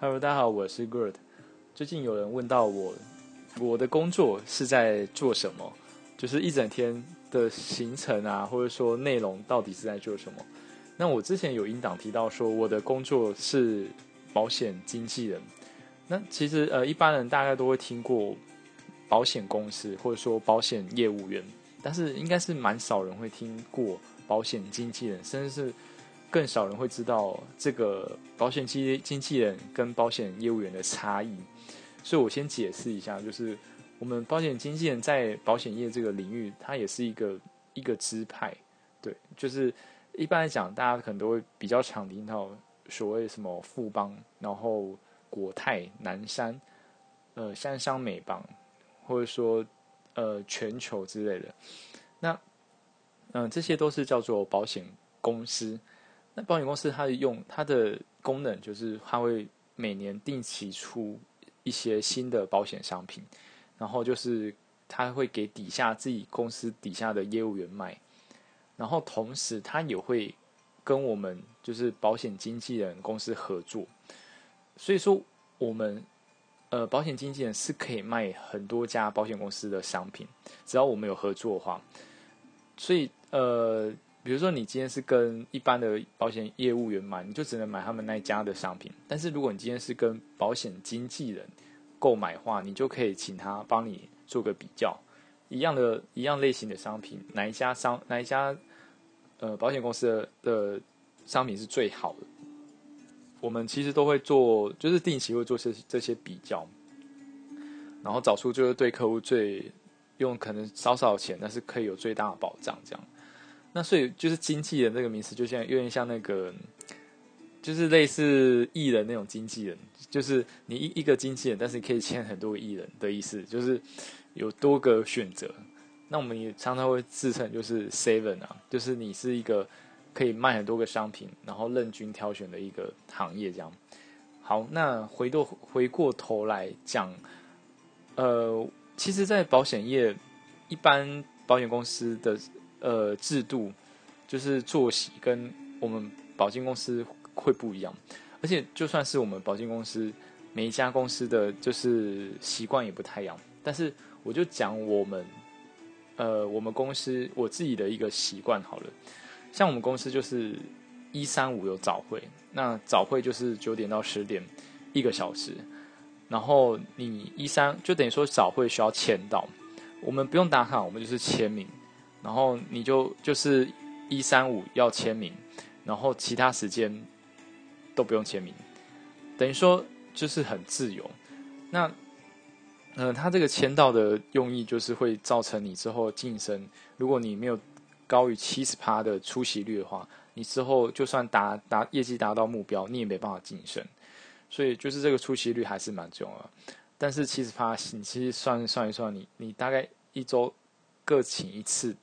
Hello，大家好，我是 Good。最近有人问到我，我的工作是在做什么？就是一整天的行程啊，或者说内容到底是在做什么？那我之前有音档提到说，我的工作是保险经纪人。那其实呃，一般人大概都会听过保险公司，或者说保险业务员，但是应该是蛮少人会听过保险经纪人，甚至是更少人会知道这个保险经经纪人跟保险业务员的差异。所以我先解释一下，就是我们保险经纪人在保险业这个领域，它也是一个一个支派，对，就是。一般来讲，大家可能都会比较常听到所谓什么富邦，然后国泰、南山、呃三商美邦，或者说呃全球之类的。那嗯，这些都是叫做保险公司。那保险公司它用它的功能就是它会每年定期出一些新的保险商品，然后就是它会给底下自己公司底下的业务员卖。然后同时，它也会跟我们就是保险经纪人公司合作，所以说我们呃保险经纪人是可以卖很多家保险公司的商品，只要我们有合作的话。所以呃，比如说你今天是跟一般的保险业务员买，你就只能买他们那一家的商品。但是如果你今天是跟保险经纪人购买的话，你就可以请他帮你做个比较，一样的一样类型的商品，哪一家商哪一家。呃，保险公司的的商品是最好的。我们其实都会做，就是定期会做这这些比较，然后找出就是对客户最用可能少少钱，但是可以有最大的保障这样。那所以就是经纪人这个名词，就像有点像那个，就是类似艺人那种经纪人，就是你一一个经纪人，但是可以签很多艺人的意思，就是有多个选择。那我们也常常会自称就是 seven 啊，就是你是一个可以卖很多个商品，然后任君挑选的一个行业这样。好，那回过回过头来讲，呃，其实，在保险业，一般保险公司的呃制度就是作息跟我们保金公司会不一样，而且就算是我们保金公司，每一家公司的就是习惯也不太一样。但是我就讲我们。呃，我们公司我自己的一个习惯好了，像我们公司就是一三五有早会，那早会就是九点到十点一个小时，然后你一三就等于说早会需要签到，我们不用打卡，我们就是签名，然后你就就是一三五要签名，然后其他时间都不用签名，等于说就是很自由，那。嗯，他这个签到的用意就是会造成你之后晋升，如果你没有高于七十趴的出席率的话，你之后就算达达业绩达到目标，你也没办法晋升。所以就是这个出席率还是蛮重要的。但是七十趴，你其实算算一算，你你大概一周各请一次，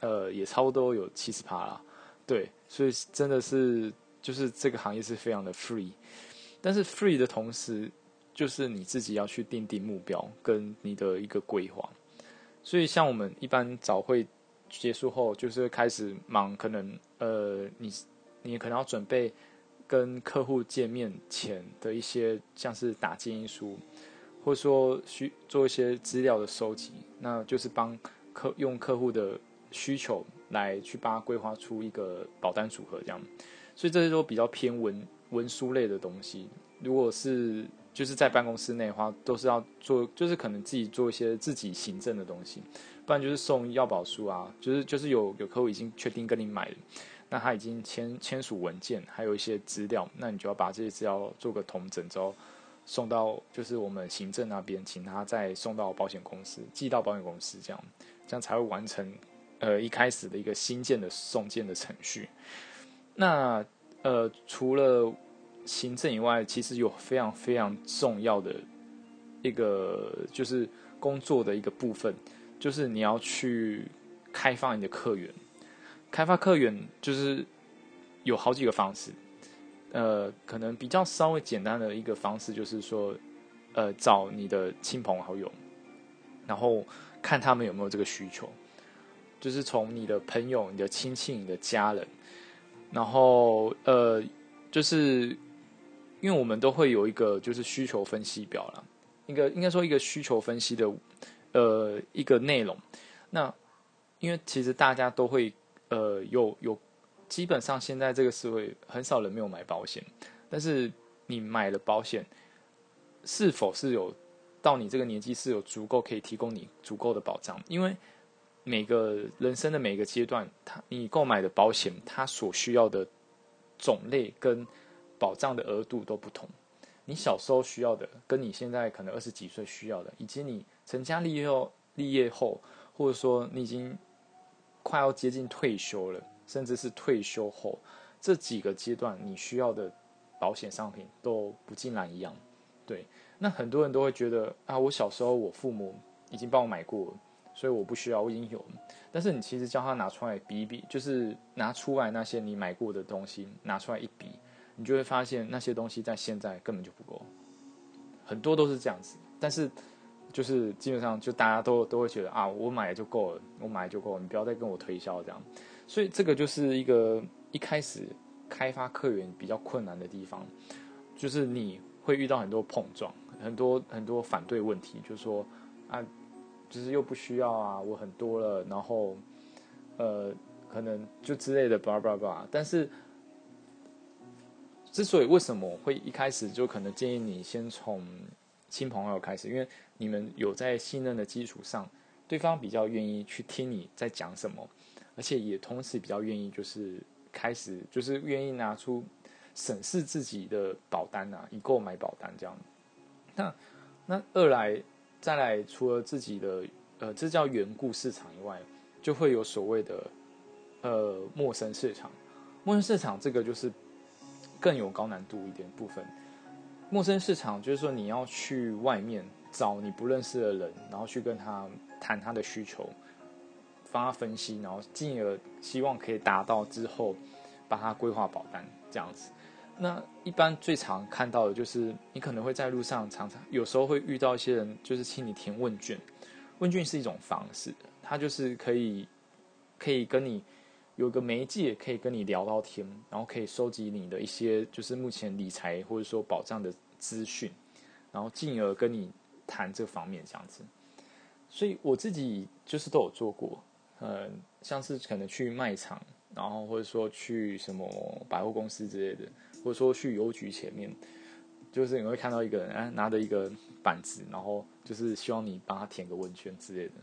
呃，也差不多有七十趴啦。对，所以真的是就是这个行业是非常的 free，但是 free 的同时。就是你自己要去定定目标跟你的一个规划，所以像我们一般早会结束后，就是开始忙，可能呃，你你可能要准备跟客户见面前的一些，像是打建议书，或者说需做一些资料的收集，那就是帮客用客户的需求来去帮他规划出一个保单组合这样，所以这些都比较偏文文书类的东西，如果是。就是在办公室内的话，都是要做，就是可能自己做一些自己行政的东西，不然就是送要保书啊，就是就是有有客户已经确定跟你买了，那他已经签签署文件，还有一些资料，那你就要把这些资料做个统整之后，送到就是我们行政那边，请他再送到保险公司，寄到保险公司，这样这样才会完成呃一开始的一个新建的送件的程序。那呃除了行政以外，其实有非常非常重要的一个，就是工作的一个部分，就是你要去开发你的客源。开发客源就是有好几个方式，呃，可能比较稍微简单的一个方式就是说，呃，找你的亲朋好友，然后看他们有没有这个需求，就是从你的朋友、你的亲戚、你的家人，然后呃，就是。因为我们都会有一个就是需求分析表啦，一个应该说一个需求分析的呃一个内容。那因为其实大家都会呃有有，基本上现在这个社会很少人没有买保险，但是你买了保险，是否是有到你这个年纪是有足够可以提供你足够的保障？因为每个人生的每个阶段，他你购买的保险，它所需要的种类跟保障的额度都不同。你小时候需要的，跟你现在可能二十几岁需要的，以及你成家立业后立业后，或者说你已经快要接近退休了，甚至是退休后这几个阶段，你需要的保险商品都不尽然一样。对，那很多人都会觉得啊，我小时候我父母已经帮我买过，所以我不需要，我已经有了。但是你其实叫他拿出来比一比，就是拿出来那些你买过的东西拿出来一比，你就会发现那些东西在现在根本就不够，很多都是这样子。但是就是基本上就大家都都会觉得啊，我买就够了，我买就够了，你不要再跟我推销这样。所以这个就是一个一开始开发客源比较困难的地方，就是你会遇到很多碰撞，很多很多反对问题，就是说啊，就是又不需要啊，我很多了，然后呃，可能就之类的叭叭叭。但是之所以为什么会一开始就可能建议你先从亲朋友开始，因为你们有在信任的基础上，对方比较愿意去听你在讲什么，而且也同时比较愿意就是开始就是愿意拿出审视自己的保单啊，以购买保单这样。那那二来再来，除了自己的呃这叫缘故市场以外，就会有所谓的呃陌生市场。陌生市场这个就是更有高难度一点部分。陌生市场就是说你要去外面找你不认识的人，然后去跟他谈他的需求，帮他分析，然后进而希望可以达到之后帮他规划保单这样子。那一般最常看到的就是你可能会在路上常常有时候会遇到一些人，就是请你填问卷。问卷是一种方式，它就是可以可以跟你有个媒介，可以跟你聊到天，然后可以收集你的一些就是目前理财或者说保障的资讯，然后进而跟你谈这方面这样子。所以我自己就是都有做过，呃，像是可能去卖场，然后或者说去什么百货公司之类的，或者说去邮局前面，就是你会看到一个人哎拿着一个板子，然后就是希望你帮他填个问卷之类的。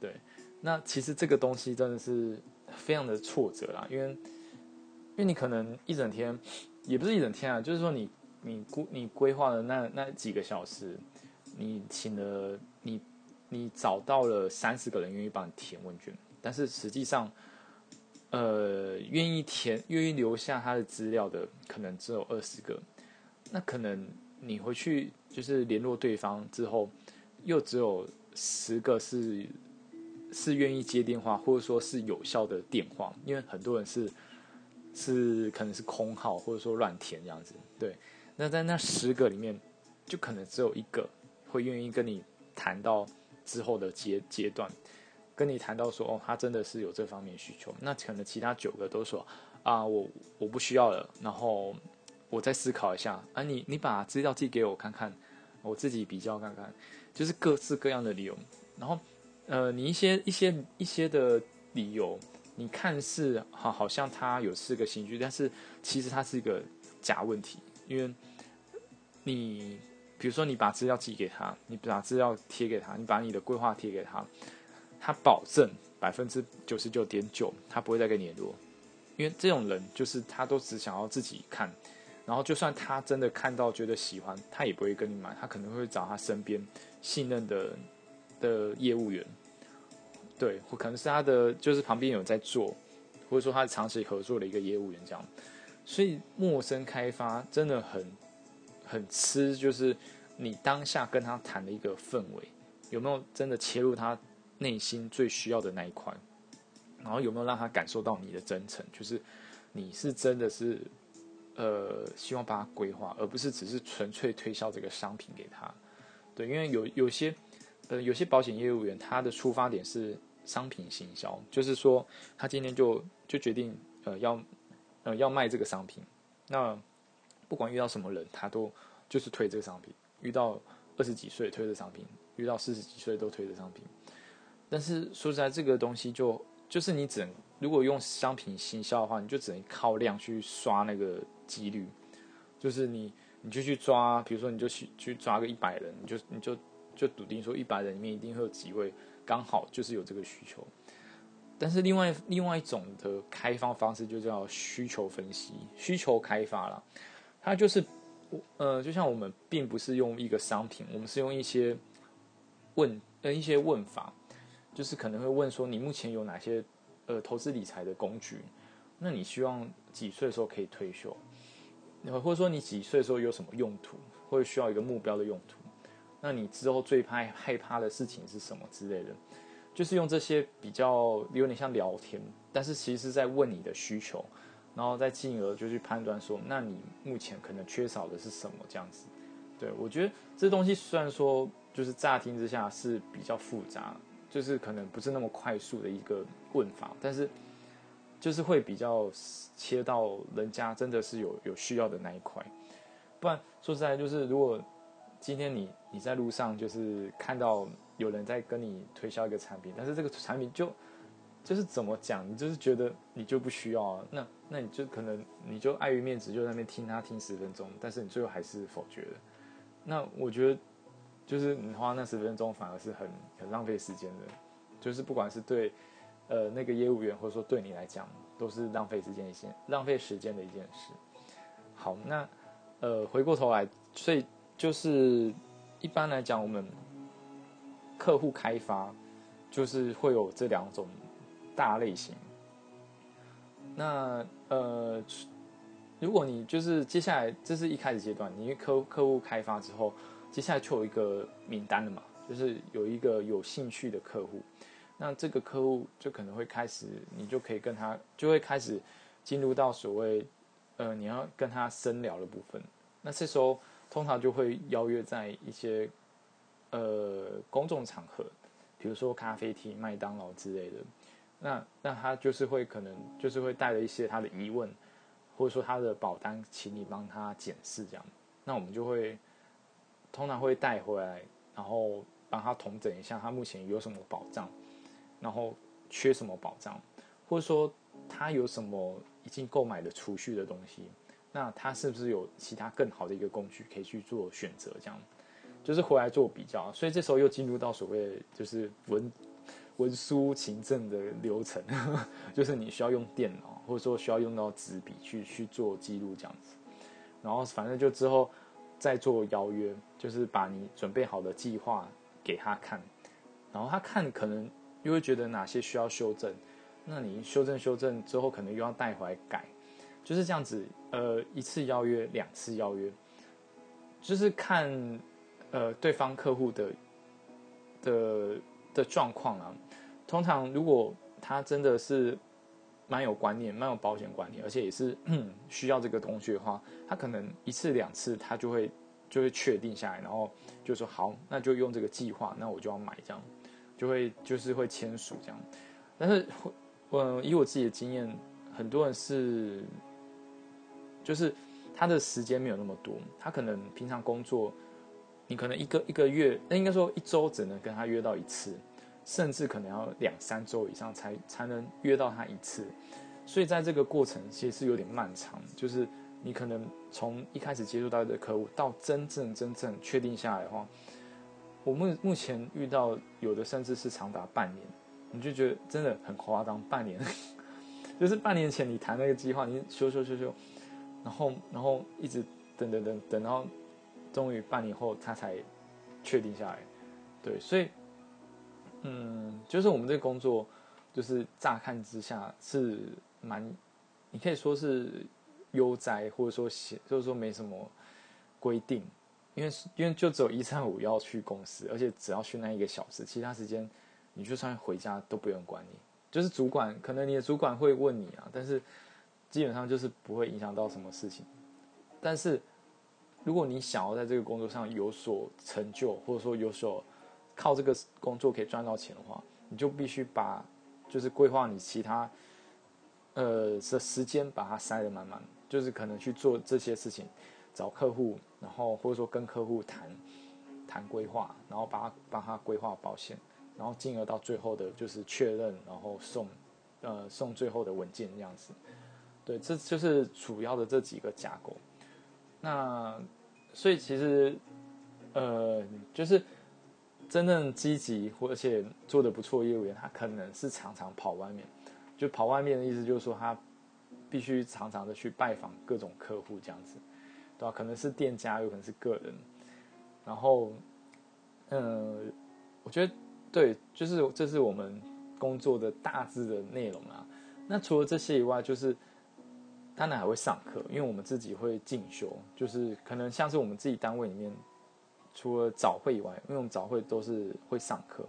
对，那其实这个东西真的是非常的挫折啦，因为因为你可能一整天也不是一整天啊，就是说你你规你规划的那那几个小时，你请了你你找到了三十个人愿意帮你填问卷，但是实际上，呃，愿意填愿意留下他的资料的可能只有二十个，那可能你回去就是联络对方之后，又只有十个是是愿意接电话，或者说是有效的电话，因为很多人是是可能是空号，或者说乱填这样子。对，那在那十个里面，就可能只有一个会愿意跟你谈到之后的阶阶段，跟你谈到说哦，他真的是有这方面需求。那可能其他九个都说啊，我我不需要了，然后我再思考一下啊，你你把资料寄给我看看，我自己比较看看，就是各式各样的理由，然后。呃，你一些一些一些的理由，你看似好，好像他有四个兴趣，但是其实他是一个假问题，因为你比如说你把资料寄给他，你把资料贴给他，你把你的规划贴给他，他保证百分之九十九点九他不会再跟你联络，因为这种人就是他都只想要自己看，然后就算他真的看到觉得喜欢，他也不会跟你买，他可能会找他身边信任的。的业务员，对，或可能是他的，就是旁边有在做，或者说他长期合作的一个业务员这样，所以陌生开发真的很很吃，就是你当下跟他谈的一个氛围，有没有真的切入他内心最需要的那一块，然后有没有让他感受到你的真诚，就是你是真的是呃希望帮他规划，而不是只是纯粹推销这个商品给他，对，因为有有些。呃，有些保险业务员他的出发点是商品行销，就是说他今天就就决定呃要呃要卖这个商品，那不管遇到什么人，他都就是推这个商品。遇到二十几岁推的商品，遇到四十几岁都推的商品。但是说实在，这个东西就就是你只能如果用商品行销的话，你就只能靠量去刷那个几率。就是你你就去抓，比如说你就去去抓个一百人，你就你就就笃定说一百人里面一定会有几位刚好就是有这个需求。但是另外另外一种的开发方式就叫需求分析、需求开发了。它就是我，呃，就像我们并不是用一个商品，我们是用一些问呃一些问法，就是可能会问说你目前有哪些呃投资理财的工具？那你希望几岁的时候可以退休？或者说你几岁的时候有什么用途，或者需要一个目标的用途？那你之后最怕害怕的事情是什么之类的？就是用这些比较有点像聊天，但是其实在问你的需求，然后再进而就去判断说，那你目前可能缺少的是什么这样子。对我觉得这东西虽然说就是乍听之下是比较复杂，就是可能不是那么快速的一个问法，但是就是会比较切到人家真的是有有需要的那一块。不然说实在，就是如果今天你你在路上就是看到。有人在跟你推销一个产品，但是这个产品就就是怎么讲，你就是觉得你就不需要啊，那那你就可能你就碍于面子，就在那边听他听十分钟，但是你最后还是否决了。那我觉得就是你花那十分钟反而是很很浪费时间的，就是不管是对呃那个业务员，或者说对你来讲，都是浪费时间一件浪费时间的一件事。好，那呃回过头来，所以就是一般来讲我们。客户开发就是会有这两种大类型。那呃，如果你就是接下来这是一开始阶段，你客客户开发之后，接下来就有一个名单了嘛，就是有一个有兴趣的客户，那这个客户就可能会开始，你就可以跟他就会开始进入到所谓呃你要跟他深聊的部分。那这时候通常就会邀约在一些。呃，公众场合，比如说咖啡厅、麦当劳之类的，那那他就是会可能就是会带了一些他的疑问，或者说他的保单，请你帮他检视这样，那我们就会通常会带回来，然后帮他统整一下他目前有什么保障，然后缺什么保障，或者说他有什么已经购买的储蓄的东西，那他是不是有其他更好的一个工具可以去做选择这样。就是回来做比较，所以这时候又进入到所谓就是文文书行政的流程，就是你需要用电脑，或者说需要用到纸笔去去做记录这样子。然后反正就之后再做邀约，就是把你准备好的计划给他看，然后他看可能又会觉得哪些需要修正，那你修正修正之后，可能又要带回来改，就是这样子。呃，一次邀约，两次邀约，就是看。呃，对方客户的的的状况啊，通常如果他真的是蛮有观念、蛮有保险观念，而且也是需要这个东西的话，他可能一次两次他就会就会确定下来，然后就说好，那就用这个计划，那我就要买这样，就会就是会签署这样。但是，嗯，以我自己的经验，很多人是就是他的时间没有那么多，他可能平常工作。你可能一个一个月，那应该说一周只能跟他约到一次，甚至可能要两三周以上才才能约到他一次，所以在这个过程其实是有点漫长。就是你可能从一开始接触到的客户，到真正真正确定下来的话，我目目前遇到有的甚至是长达半年，你就觉得真的很夸张。半年，就是半年前你谈那个计划，你修修修修，然后然后一直等等等等，然后。终于半年后，他才确定下来。对，所以，嗯，就是我们这个工作，就是乍看之下是蛮，你可以说是悠哉，或者说写，就是说没什么规定，因为因为就只有一三五要去公司，而且只要去那一个小时，其他时间你就算回家都不用管你。就是主管可能你的主管会问你啊，但是基本上就是不会影响到什么事情，但是。如果你想要在这个工作上有所成就，或者说有所靠这个工作可以赚到钱的话，你就必须把就是规划你其他呃的时间把它塞得满满，就是可能去做这些事情，找客户，然后或者说跟客户谈谈规划，然后帮他帮他规划保险，然后进而到最后的就是确认，然后送呃送最后的文件这样子。对，这就是主要的这几个架构。那所以其实呃就是真正积极或而且做的不错业务员，他可能是常常跑外面。就跑外面的意思就是说他必须常常的去拜访各种客户这样子。对吧？可能是店家，有可能是个人。然后，嗯，我觉得对，就是这是我们工作的大致的内容啊。那除了这些以外，就是当然还会上课，因为我们自己会进修。就是可能像是我们自己单位里面，除了早会以外，因为我们早会都是会上课，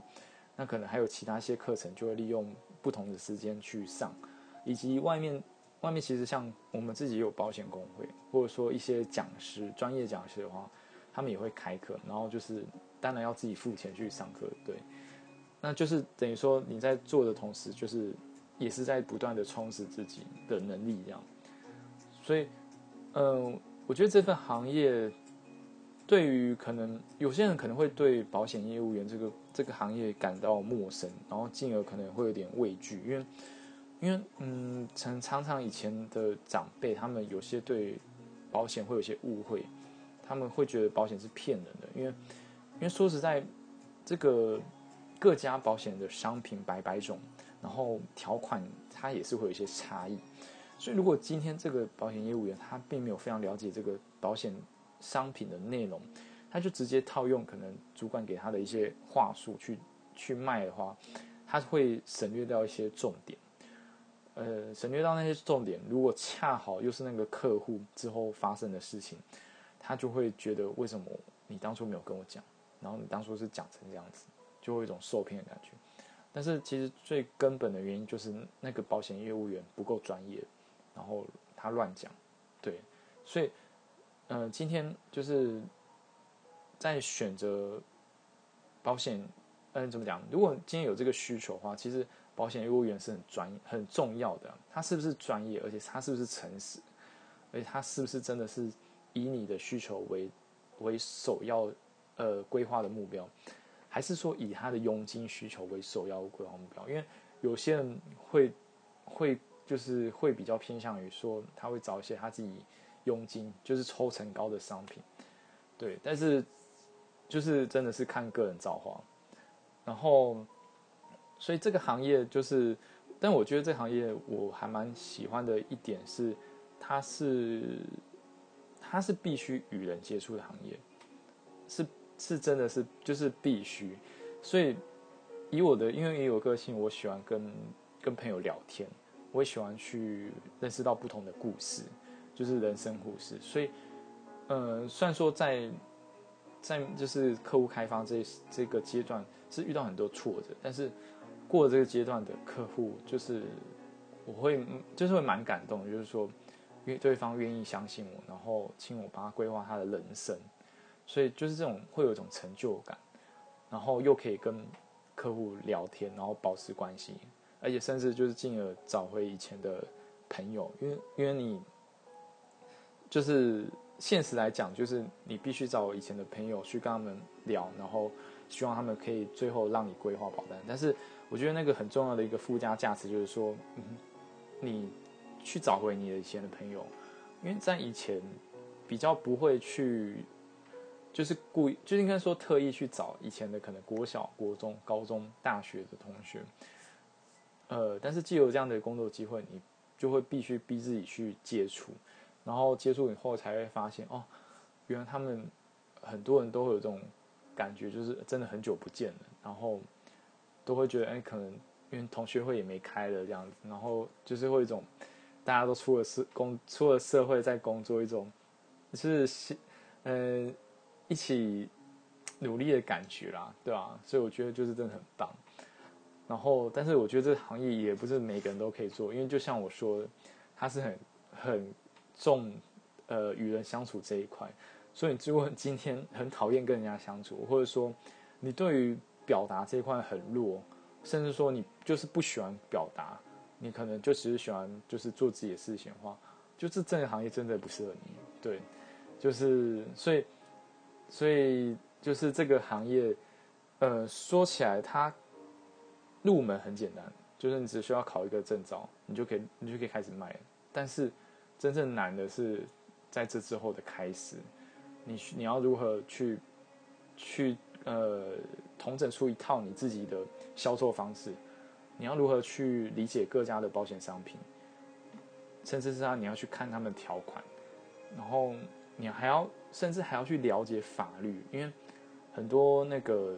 那可能还有其他一些课程，就会利用不同的时间去上，以及外面。外面其实像我们自己有保险工会，或者说一些讲师、专业讲师的话，他们也会开课，然后就是当然要自己付钱去上课，对。那就是等于说你在做的同时，就是也是在不断的充实自己的能力，这样。所以，嗯，我觉得这份行业对于可能有些人可能会对保险业务员这个这个行业感到陌生，然后进而可能会有点畏惧，因为。因为嗯，常常常以前的长辈，他们有些对保险会有些误会，他们会觉得保险是骗人的。因为因为说实在，这个各家保险的商品百百种，然后条款它也是会有一些差异。所以如果今天这个保险业务员他并没有非常了解这个保险商品的内容，他就直接套用可能主管给他的一些话术去去卖的话，他会省略掉一些重点。呃，省略到那些重点。如果恰好又是那个客户之后发生的事情，他就会觉得为什么你当初没有跟我讲，然后你当初是讲成这样子，就会有一种受骗的感觉。但是其实最根本的原因就是那个保险业务员不够专业，然后他乱讲。对，所以，呃，今天就是在选择保险，嗯，怎么讲？如果今天有这个需求的话，其实。保险业务员是很专很重要的，他是不是专业，而且他是不是诚实，而且他是不是真的是以你的需求为为首要呃规划的目标，还是说以他的佣金需求为首要规划目标？因为有些人会会就是会比较偏向于说他会找一些他自己佣金就是抽成高的商品，对，但是就是真的是看个人造化，然后。所以这个行业就是，但我觉得这行业我还蛮喜欢的一点是，它是，它是必须与人接触的行业，是是真的是就是必须。所以以我的，因为也有个性，我喜欢跟跟朋友聊天，我也喜欢去认识到不同的故事，就是人生故事。所以，呃，虽然说在在就是客户开发这这个阶段是遇到很多挫折，但是。过了这个阶段的客户，就是我会就是会蛮感动，就是说，因为对方愿意相信我，然后请我帮他规划他的人生，所以就是这种会有一种成就感，然后又可以跟客户聊天，然后保持关系，而且甚至就是进而找回以前的朋友，因为因为你就是现实来讲，就是你必须找以前的朋友去跟他们聊，然后希望他们可以最后让你规划保单，但是。我觉得那个很重要的一个附加价值就是说，嗯，你去找回你的以前的朋友，因为在以前比较不会去，就是故意，就应该说特意去找以前的可能国小、国中、高中、大学的同学，呃，但是既有这样的工作机会，你就会必须逼自己去接触，然后接触以后才会发现，哦，原来他们很多人都会有这种感觉，就是真的很久不见了，然后。都会觉得，哎，可能因为同学会也没开了这样子，然后就是会一种大家都出了社工，出了社会在工作一种，就是呃一起努力的感觉啦，对吧？所以我觉得就是真的很棒。然后，但是我觉得这行业也不是每个人都可以做，因为就像我说的，它是很很重呃与人相处这一块，所以如果今天很讨厌跟人家相处，或者说你对于表达这一块很弱，甚至说你就是不喜欢表达，你可能就只是喜欢就是做自己的事情的话，就这这个行业真的不适合你。对，就是所以所以就是这个行业，呃，说起来它入门很简单，就是你只需要考一个证照，你就可以你就可以开始卖。但是真正难的是在这之后的开始，你你要如何去去呃统整出一套你自己的销售方式？你要如何去理解各家的保险商品？甚至是他你要去看他们条款，然后你还要甚至还要去了解法律，因为很多那个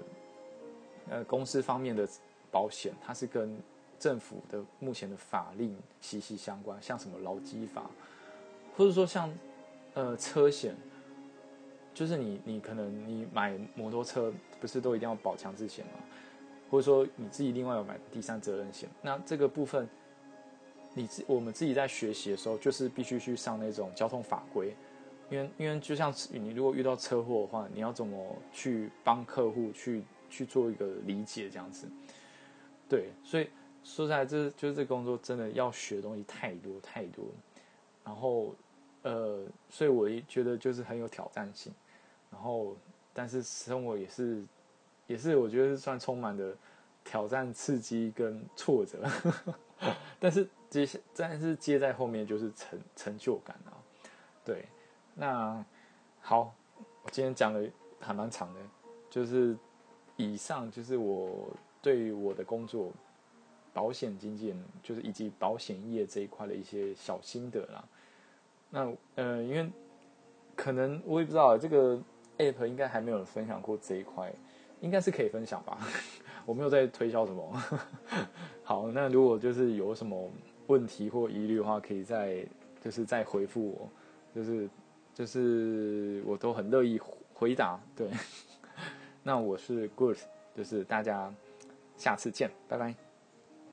呃公司方面的保险，它是跟政府的目前的法令息息相关，像什么劳基法，或者说像呃车险，就是你你可能你买摩托车不是都一定要保强制险吗？或者说你自己另外有买第三责任险，那这个部分。你自我们自己在学习的时候，就是必须去上那种交通法规，因为因为就像你如果遇到车祸的话，你要怎么去帮客户去去做一个理解这样子，对，所以说实在这就是这工作真的要学的东西太多太多，然后呃，所以我觉得就是很有挑战性，然后但是生活也是也是我觉得是算充满的挑战、刺激跟挫折，但是。接下，但是接在后面就是成成就感啊，对，那好，我今天讲的还蛮长的，就是以上就是我对于我的工作，保险经纪人，就是以及保险业这一块的一些小心得啦。那呃，因为可能我也不知道这个 app 应该还没有人分享过这一块，应该是可以分享吧？我没有在推销什么。好，那如果就是有什么。问题或疑虑的话，可以再就是再回复我，就是就是我都很乐意回答。对，那我是 Good，就是大家下次见，拜拜。